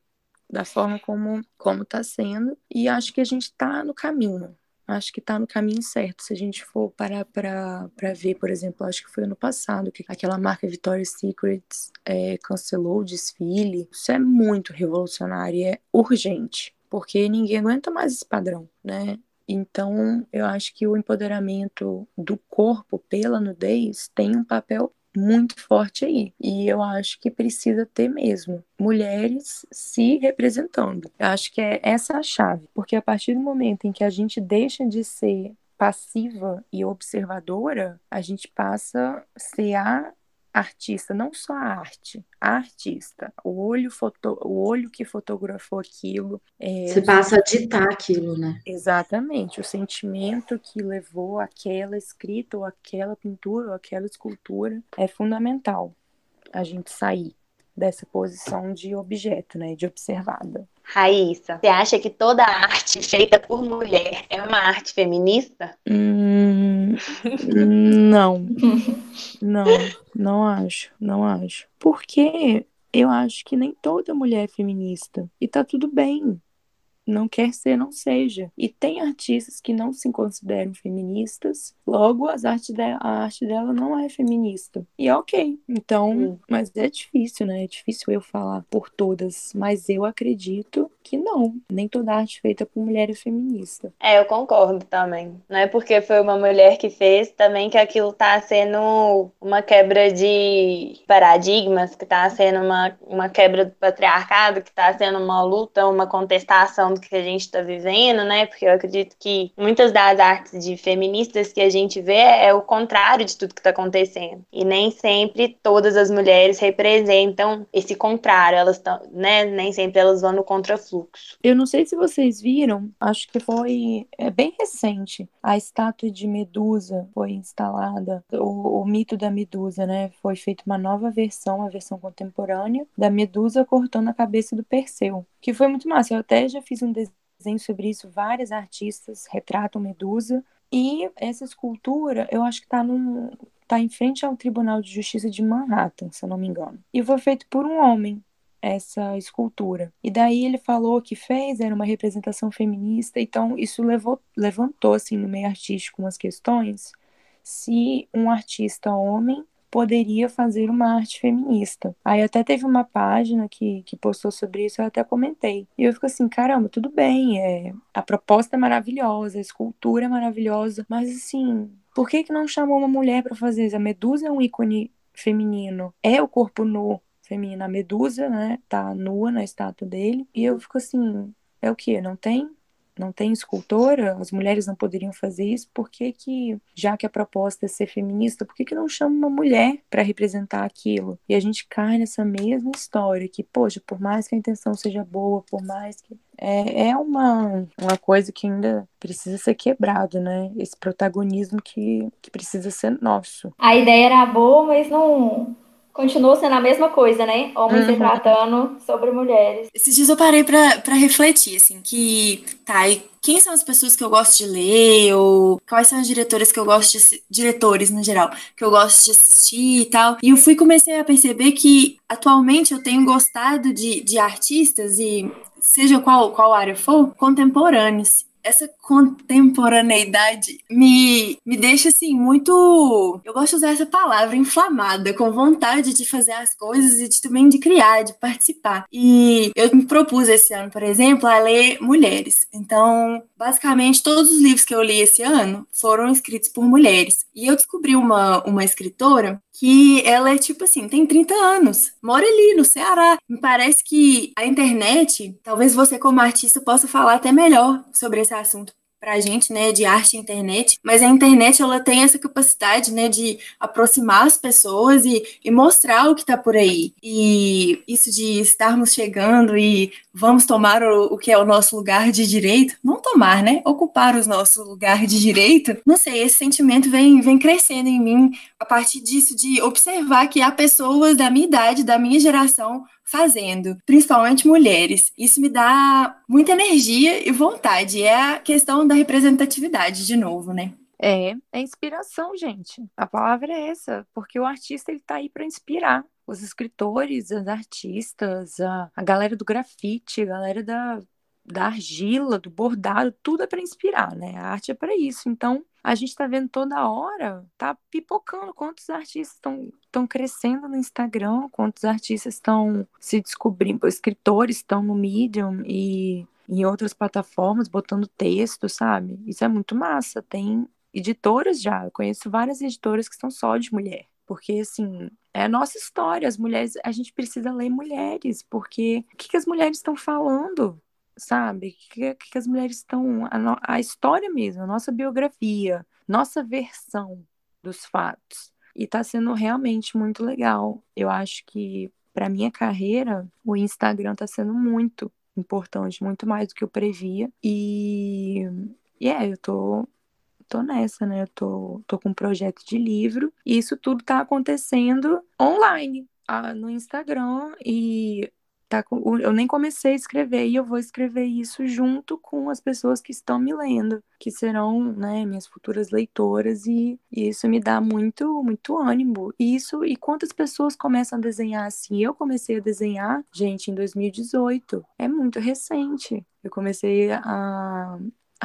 da forma como como está sendo e acho que a gente está no caminho acho que está no caminho certo. Se a gente for parar para ver por exemplo acho que foi ano passado que aquela marca Victoria's Secret é, cancelou o desfile. Isso é muito revolucionário e é urgente porque ninguém aguenta mais esse padrão né? Então, eu acho que o empoderamento do corpo pela nudez tem um papel muito forte aí. E eu acho que precisa ter mesmo mulheres se representando. Eu acho que é essa a chave, porque a partir do momento em que a gente deixa de ser passiva e observadora, a gente passa a ser a artista, não só a arte, a artista, o olho, foto, o olho que fotografou aquilo. É, Você passa a ditar aquilo, né? Exatamente, o sentimento que levou aquela escrita, ou aquela pintura, ou aquela escultura, é fundamental a gente sair dessa posição de objeto, né, de observada. Raíssa, você acha que toda arte feita por mulher é uma arte feminista? Hum, não, não, não acho, não acho. Porque eu acho que nem toda mulher é feminista. E tá tudo bem não quer ser, não seja. E tem artistas que não se consideram feministas, logo as artes de, a arte dela não é feminista. E é ok. Então, hum. mas é difícil, né? É difícil eu falar por todas, mas eu acredito que não. Nem toda arte feita por mulher é feminista. É, eu concordo também. Não é porque foi uma mulher que fez também que aquilo tá sendo uma quebra de paradigmas, que tá sendo uma, uma quebra do patriarcado, que tá sendo uma luta, uma contestação que a gente está vivendo, né? Porque eu acredito que muitas das artes de feministas que a gente vê é o contrário de tudo que está acontecendo. E nem sempre todas as mulheres representam esse contrário, elas estão, né? Nem sempre elas vão no contrafluxo. Eu não sei se vocês viram, acho que foi é bem recente. A estátua de Medusa foi instalada, o, o mito da Medusa, né? Foi feita uma nova versão, a versão contemporânea da Medusa cortando a cabeça do Perseu, que foi muito massa. Eu até já fiz um desenho sobre isso, várias artistas retratam Medusa. E essa escultura, eu acho que está tá em frente ao Tribunal de Justiça de Manhattan, se eu não me engano. E foi feito por um homem, essa escultura. E daí ele falou que fez, era uma representação feminista, então isso levou, levantou, assim, no meio artístico umas questões, se um artista homem poderia fazer uma arte feminista. Aí até teve uma página que, que postou sobre isso, eu até comentei. E eu fico assim, caramba, tudo bem, é, a proposta é maravilhosa, a escultura é maravilhosa, mas assim, por que que não chamou uma mulher para fazer isso? A Medusa é um ícone feminino, é o corpo nu feminino. A Medusa, né, tá nua na estátua dele, e eu fico assim, é o que? Não tem não tem escultora, as mulheres não poderiam fazer isso, por que, que já que a proposta é ser feminista, por que, que não chama uma mulher para representar aquilo? E a gente cai nessa mesma história, que, poxa, por mais que a intenção seja boa, por mais que. É, é uma, uma coisa que ainda precisa ser quebrado, né? Esse protagonismo que, que precisa ser nosso. A ideia era boa, mas não, continua sendo a mesma coisa, né? Homens uhum. tratando sobre mulheres. Esses dias eu parei pra, pra refletir, assim, que tá, e quem são as pessoas que eu gosto de ler, ou quais são os diretores que eu gosto de diretores no geral, que eu gosto de assistir e tal. E eu fui comecei a perceber que atualmente eu tenho gostado de, de artistas e seja qual, qual área for, contemporâneos essa contemporaneidade me, me deixa assim muito. Eu gosto de usar essa palavra, inflamada, com vontade de fazer as coisas e de, também de criar, de participar. E eu me propus esse ano, por exemplo, a ler mulheres. Então, basicamente, todos os livros que eu li esse ano foram escritos por mulheres. E eu descobri uma, uma escritora que ela é tipo assim, tem 30 anos, mora ali no Ceará. Me parece que a internet, talvez você como artista possa falar até melhor sobre esse assunto pra gente, né, de arte e internet, mas a internet, ela tem essa capacidade, né, de aproximar as pessoas e, e mostrar o que tá por aí. E isso de estarmos chegando e vamos tomar o, o que é o nosso lugar de direito, não tomar, né, ocupar o nosso lugar de direito, não sei, esse sentimento vem, vem crescendo em mim a partir disso, de observar que há pessoas da minha idade, da minha geração, fazendo, principalmente mulheres. Isso me dá muita energia e vontade. É a questão da representatividade, de novo, né? É, é inspiração, gente. A palavra é essa, porque o artista ele tá aí para inspirar os escritores, as artistas, a, a galera do grafite, a galera da, da argila, do bordado, tudo é para inspirar, né? A arte é para isso. Então, a gente está vendo toda hora, tá pipocando quantos artistas estão crescendo no Instagram, quantos artistas estão se descobrindo, escritores estão no Medium e em outras plataformas botando texto, sabe? Isso é muito massa. Tem editoras já, eu conheço várias editoras que são só de mulher. Porque, assim, é a nossa história. As mulheres, a gente precisa ler mulheres, porque o que, que as mulheres estão falando? sabe? Que, que as mulheres estão. A, a história mesmo, a nossa biografia, nossa versão dos fatos. E está sendo realmente muito legal. Eu acho que, para minha carreira, o Instagram está sendo muito importante, muito mais do que eu previa. E, e é, eu tô, tô nessa, né? Eu tô, tô com um projeto de livro e isso tudo tá acontecendo online. Ah, no Instagram e tá eu nem comecei a escrever e eu vou escrever isso junto com as pessoas que estão me lendo, que serão, né, minhas futuras leitoras e, e isso me dá muito, muito ânimo. Isso e quantas pessoas começam a desenhar assim? Eu comecei a desenhar, gente, em 2018. É muito recente. Eu comecei a,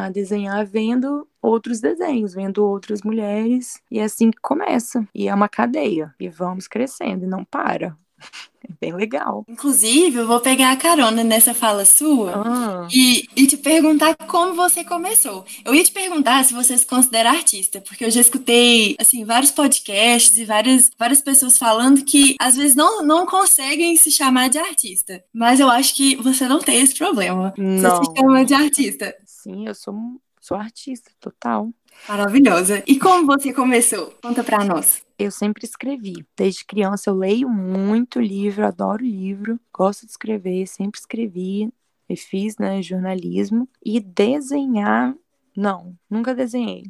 a desenhar vendo outros desenhos, vendo outras mulheres, e é assim que começa. E é uma cadeia, e vamos crescendo, e não para É bem legal. Inclusive, eu vou pegar a carona nessa fala sua Ah, e, e te perguntar como você começou. Eu ia te perguntar se você se considera artista, porque eu já escutei, assim, vários podcasts e várias, várias pessoas falando que às vezes não, não conseguem se chamar de artista. Mas eu acho que você não tem esse problema. Não. Você se chama de artista. Sim, eu sou, sou artista total. Maravilhosa. E como você começou? Conta pra nós. Eu sempre escrevi. Desde criança eu leio muito livro, adoro livro, gosto de escrever, sempre escrevi e fiz, né, jornalismo. E desenhar, não, nunca desenhei.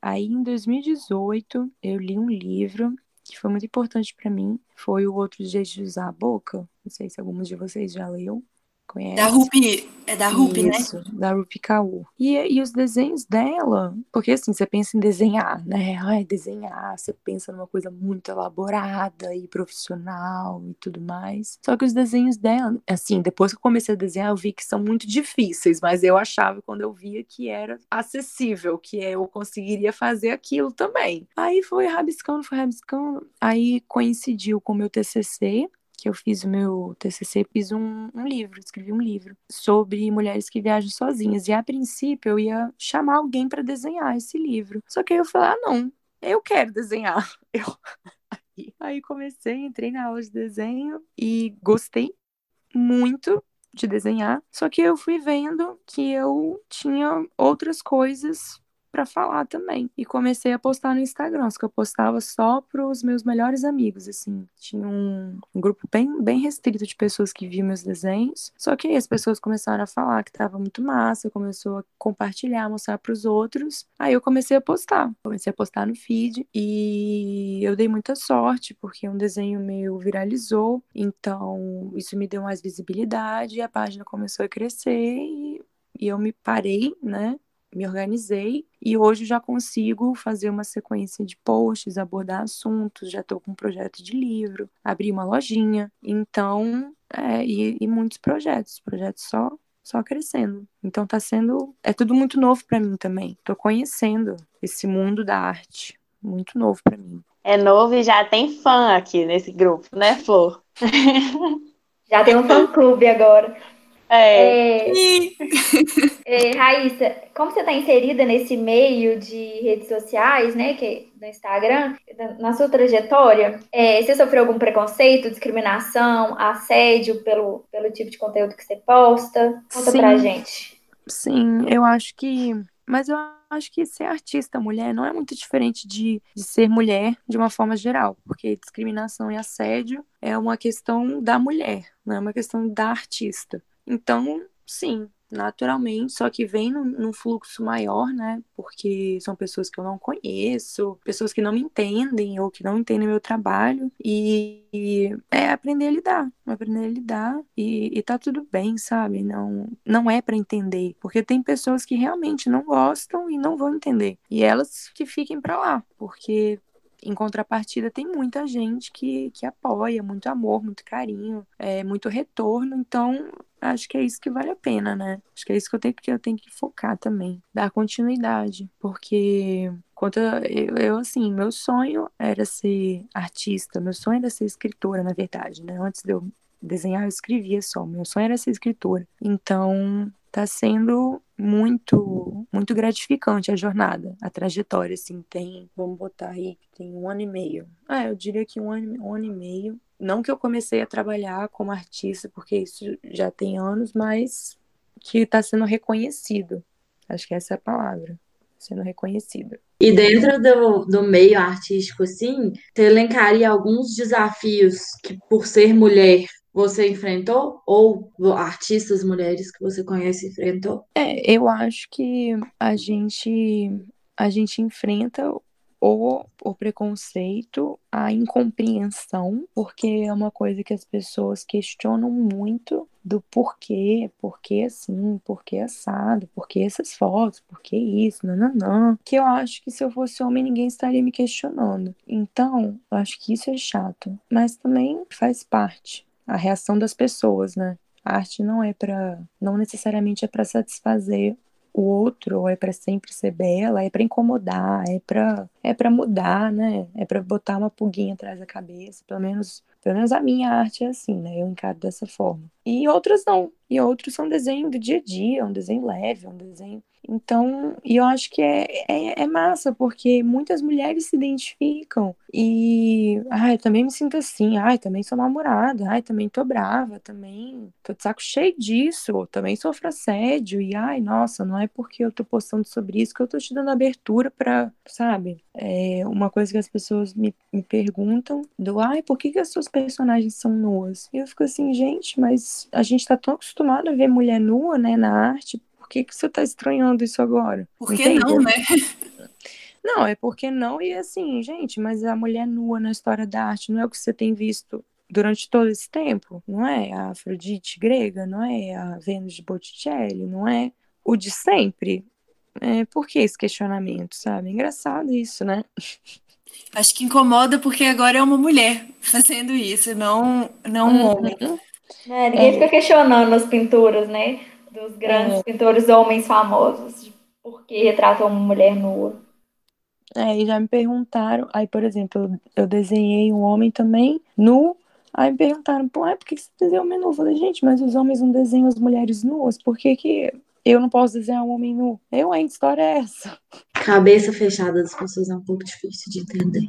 Aí em 2018 eu li um livro que foi muito importante pra mim, foi o Outro Jeito de Usar a Boca. Não sei se alguns de vocês já leu, conhece. Da Rupi, é da Rupi, né? Isso, da Rupi Kaur. E, e os desenhos dela, porque assim, você pensa em desenhar, né? Ai, desenhar, você pensa numa coisa muito elaborada e profissional e tudo mais. Só que os desenhos dela, assim, depois que eu comecei a desenhar, eu vi que são muito difíceis, mas eu achava quando eu via que era acessível, que eu conseguiria fazer aquilo também. Aí foi rabiscando, foi rabiscando, aí coincidiu com o meu TCC, que eu fiz o meu TCC, fiz um, um livro, escrevi um livro sobre mulheres que viajam sozinhas. E a princípio eu ia chamar alguém para desenhar esse livro. Só que aí eu falei, ah, não, eu quero desenhar. Eu... Aí, aí comecei, entrei na aula de desenho e gostei muito de desenhar. Só que eu fui vendo que eu tinha outras coisas para falar também. E comecei a postar no Instagram, só que eu postava só pros meus melhores amigos, assim. Tinha um, grupo bem, bem restrito de pessoas que viam meus desenhos. Só que aí as pessoas começaram a falar que tava muito massa, começou a compartilhar, mostrar pros outros. Aí eu comecei a postar. Comecei a postar no feed e eu dei muita sorte, porque um desenho meu viralizou, então isso me deu mais visibilidade, a página começou a crescer e, e eu me parei, né? Me organizei e hoje já consigo fazer uma sequência de posts, abordar assuntos, já estou com um projeto de livro, abri uma lojinha, então, é, e, e muitos projetos, projetos só só crescendo. Então tá sendo, é tudo muito novo para mim também. Tô conhecendo esse mundo da arte, muito novo para mim. É novo e já tem fã aqui nesse grupo, né, Flor? Já tem um fã-clube agora. É. É, é, Raíssa, como você está inserida nesse meio de redes sociais, né, que no Instagram, na sua trajetória, é, você sofreu algum preconceito, discriminação, assédio pelo, pelo tipo de conteúdo que você posta? Conta Sim. pra gente. Sim, eu acho que. Mas eu acho que ser artista mulher não é muito diferente de, de ser mulher de uma forma geral, porque discriminação e assédio é uma questão da mulher, não é uma questão da artista. Então, sim, naturalmente, só que vem num, num fluxo maior, né? Porque são pessoas que eu não conheço, pessoas que não me entendem ou que não entendem meu trabalho. E, e é aprender a lidar, aprender a lidar e, e tá tudo bem, sabe? Não, não é para entender, porque tem pessoas que realmente não gostam e não vão entender. E elas que fiquem para lá, porque em contrapartida, tem muita gente que, que apoia, muito amor, muito carinho, é, muito retorno. Então, acho que é isso que vale a pena, né? Acho que é isso que eu tenho que, eu tenho que focar também, dar continuidade, porque quanto eu, eu, assim, meu sonho era ser artista, meu sonho era ser escritora, na verdade, né? Antes de eu desenhar, eu escrevia só, meu sonho era ser escritora. Então, tá sendo muito, muito gratificante a jornada, a trajetória, assim, tem, vamos botar aí, tem um ano e meio. Ah, eu diria que um ano, um ano e meio. Não que eu comecei a trabalhar como artista, porque isso já tem anos, mas que está sendo reconhecido. Acho que essa é a palavra, sendo reconhecido. E dentro do, do meio artístico, assim, você elencaria alguns desafios que, por ser mulher, você enfrentou? Ou artistas mulheres que você conhece enfrentou? É, eu acho que a gente, a gente enfrenta o, preconceito, a incompreensão, porque é uma coisa que as pessoas questionam muito do porquê, porquê assim, porquê assado, porquê essas fotos, porquê isso, nananã. Que eu acho que se eu fosse homem, ninguém estaria me questionando. Então, eu acho que isso é chato, mas também faz parte a reação das pessoas, né? A arte não é para, não necessariamente é para satisfazer o outro, ou é para sempre ser bela, é para incomodar, é para é para mudar, né? É para botar uma pulguinha atrás da cabeça, pelo menos, pelo menos a minha arte é assim, né? Eu encaro dessa forma. E outras não. E outros são desenho do dia a dia, um desenho leve, um desenho então, e eu acho que é, é, é, massa, porque muitas mulheres se identificam. E, ai, também me sinto assim, ai, também sou namorada, ai, também tô brava, também tô de saco cheio disso, também sofro assédio. E, ai, nossa, não é porque eu tô postando sobre isso que eu tô te dando abertura pra, sabe? É uma coisa que as pessoas me, me perguntam do, ai, por que, que as suas personagens são nuas? E eu fico assim, gente, mas a gente tá tão acostumado a ver mulher nua, né, na arte, por que, que você está estranhando isso agora? Por que Entende? não, né? Não, é porque não, e assim, gente, mas a mulher nua na história da arte não é o que você tem visto durante todo esse tempo, não é? A Afrodite grega, não é? A Vênus de Botticelli, não é? O de sempre. É, por que esse questionamento, sabe? Engraçado isso, né? Acho que incomoda porque agora é uma mulher fazendo isso, não, não um homem. É, ninguém é. fica questionando as pinturas, né? dos grandes é. pintores homens famosos, por que retratam uma mulher nua. É, e já me perguntaram, aí, por exemplo, eu desenhei um homem também nu, aí me perguntaram, pô, é, por que você desenhou um homem nu? Eu falei, gente, mas os homens não desenham as mulheres nuas, por que que eu não posso desenhar um homem nu? Eu, hein, que história é essa? Cabeça fechada das pessoas é um pouco difícil de entender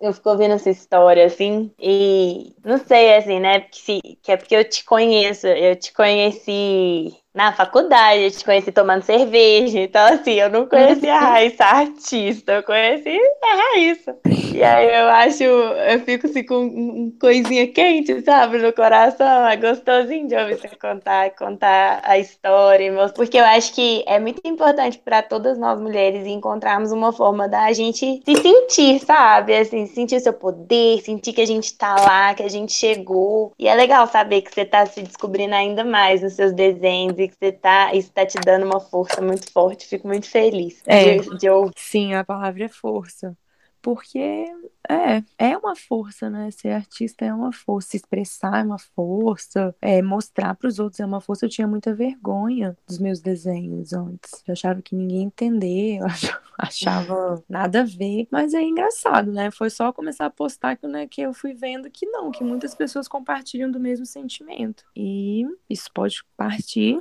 eu fico ouvindo essa história, assim, e não sei, assim, né? Porque se, que é porque eu te conheço, eu te conheci na faculdade, eu te conheci tomando cerveja, então assim, eu não conhecia a Raíssa artista, eu conheci a Raíssa. E aí eu acho, eu fico assim com uma coisinha quente, sabe, no coração, é gostosinho de ouvir você contar, contar a história, porque eu acho que é muito importante para todas nós mulheres encontrarmos uma forma da gente se sentir, sabe, assim, sentir o seu poder, sentir que a gente tá lá, que a gente chegou, e é legal saber que você tá se descobrindo ainda mais nos seus desenhos que você tá, isso tá te dando uma força muito forte. Fico muito feliz é, de, de ouvir. Sim, a palavra é força. Porque é, é uma força, né? Ser artista é uma força, se expressar é uma força, é, mostrar para os outros é uma força. Eu tinha muita vergonha dos meus desenhos antes. Eu achava que ninguém ia entender, eu achava nada a ver. Mas é engraçado, né? Foi só começar a postar que, né, que eu fui vendo que não, que muitas pessoas compartilham do mesmo sentimento. E isso pode partir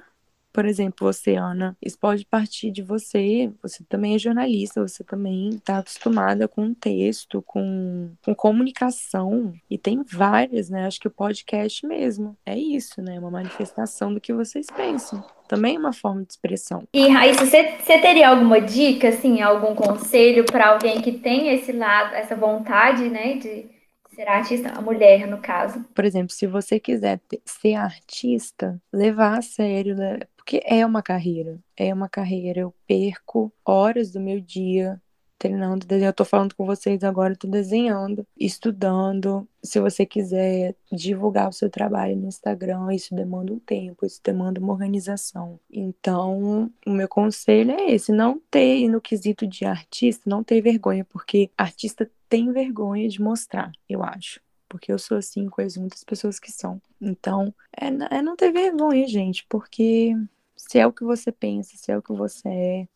por exemplo, você, Ana, isso pode partir de você. Você também é jornalista, você também está acostumada com texto, com, com comunicação. E tem várias, né? Acho que o podcast mesmo é isso, né? Uma manifestação do que vocês pensam também é uma forma de expressão. E Raíssa, você, você teria alguma dica, assim, algum conselho para alguém que tem esse lado, essa vontade, né, de ser artista, a mulher, no caso? Por exemplo, se você quiser ser artista, levar a sério, né? Porque é uma carreira, é uma carreira. Eu perco horas do meu dia treinando desenho. Eu tô falando com vocês agora, tô desenhando, estudando. Se você quiser divulgar o seu trabalho no Instagram, isso demanda um tempo, isso demanda uma organização. Então, o meu conselho é esse: não ter, no quesito de artista, não ter vergonha, porque artista tem vergonha de mostrar, eu acho porque eu sou assim, conheço muitas pessoas que são. Então, é, é, não ter vergonha, gente, porque se é o que você pensa, se é o que você é,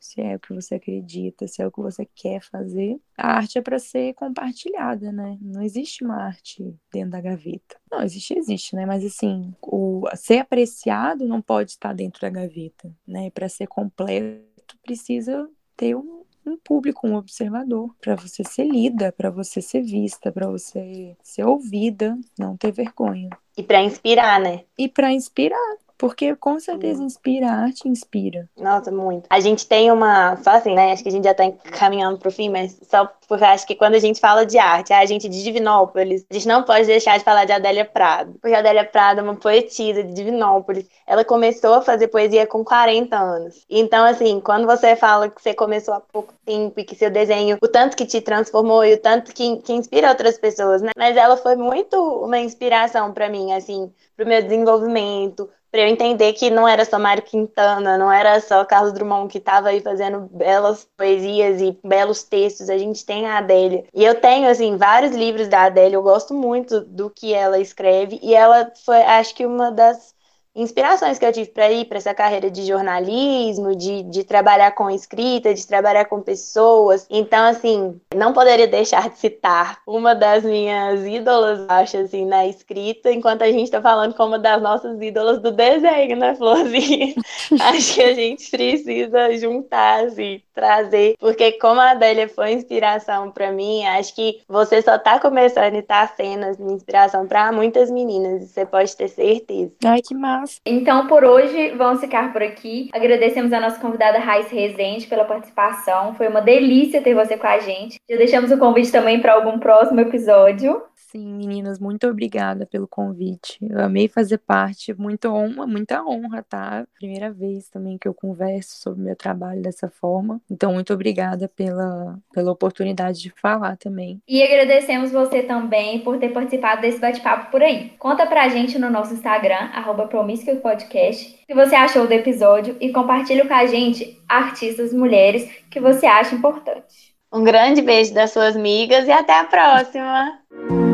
se é o que você acredita, se é o que você quer fazer, a arte é para ser compartilhada, né? Não existe uma arte dentro da gaveta. Não, existe, existe, né? Mas assim, o ser apreciado não pode estar dentro da gaveta, né? Para ser completo, precisa ter um, um público, um observador, para você ser lida, para você ser vista, para você ser ouvida, não ter vergonha. E para inspirar, né? E para inspirar, porque com certeza inspira, a arte inspira. Nossa, muito. A gente tem uma. Só assim, né? Acho que a gente já tá caminhando pro fim, mas só porque acho que quando a gente fala de arte, a gente de Divinópolis, a gente não pode deixar de falar de Adélia Prado. Porque a Adélia Prado é uma poetisa de Divinópolis. Ela começou a fazer poesia com 40 anos. Então, assim, quando você fala que você começou há pouco tempo e que seu desenho, o tanto que te transformou e o tanto que, que inspira outras pessoas, né? Mas ela foi muito uma inspiração para mim, assim, pro meu desenvolvimento para eu entender que não era só Mário Quintana, não era só Carlos Drummond que estava aí fazendo belas poesias e belos textos, a gente tem a Adélia. E eu tenho, assim, vários livros da Adélia, eu gosto muito do que ela escreve, e ela foi, acho que, uma das inspirações que eu tive para ir para essa carreira de jornalismo, de, de trabalhar com escrita, de trabalhar com pessoas. Então, assim, não poderia deixar de citar uma das minhas ídolas, acho, assim, na escrita, enquanto a gente está falando como uma das nossas ídolas do desenho, né, Florzinha? acho que a gente precisa juntar, assim, trazer, porque como a Adélia foi inspiração para mim, acho que você só está começando e está sendo assim, inspiração para muitas meninas, você pode ter certeza. Ai, que massa! Então, por hoje, vamos ficar por aqui. Agradecemos a nossa convidada Raíssa Rezende pela participação. Foi uma delícia ter você com a gente. Já deixamos o convite também para algum próximo episódio. Sim, meninas, muito obrigada pelo convite. Eu amei fazer parte, muito honra, muita honra, tá? Primeira vez também que eu converso sobre meu trabalho dessa forma. Então, muito obrigada pela, pela oportunidade de falar também. E agradecemos você também por ter participado desse bate-papo por aí. Conta pra gente no nosso Instagram, arroba Podcast, o que você achou do episódio e compartilhe com a gente artistas mulheres que você acha importante. Um grande beijo das suas amigas e até a próxima!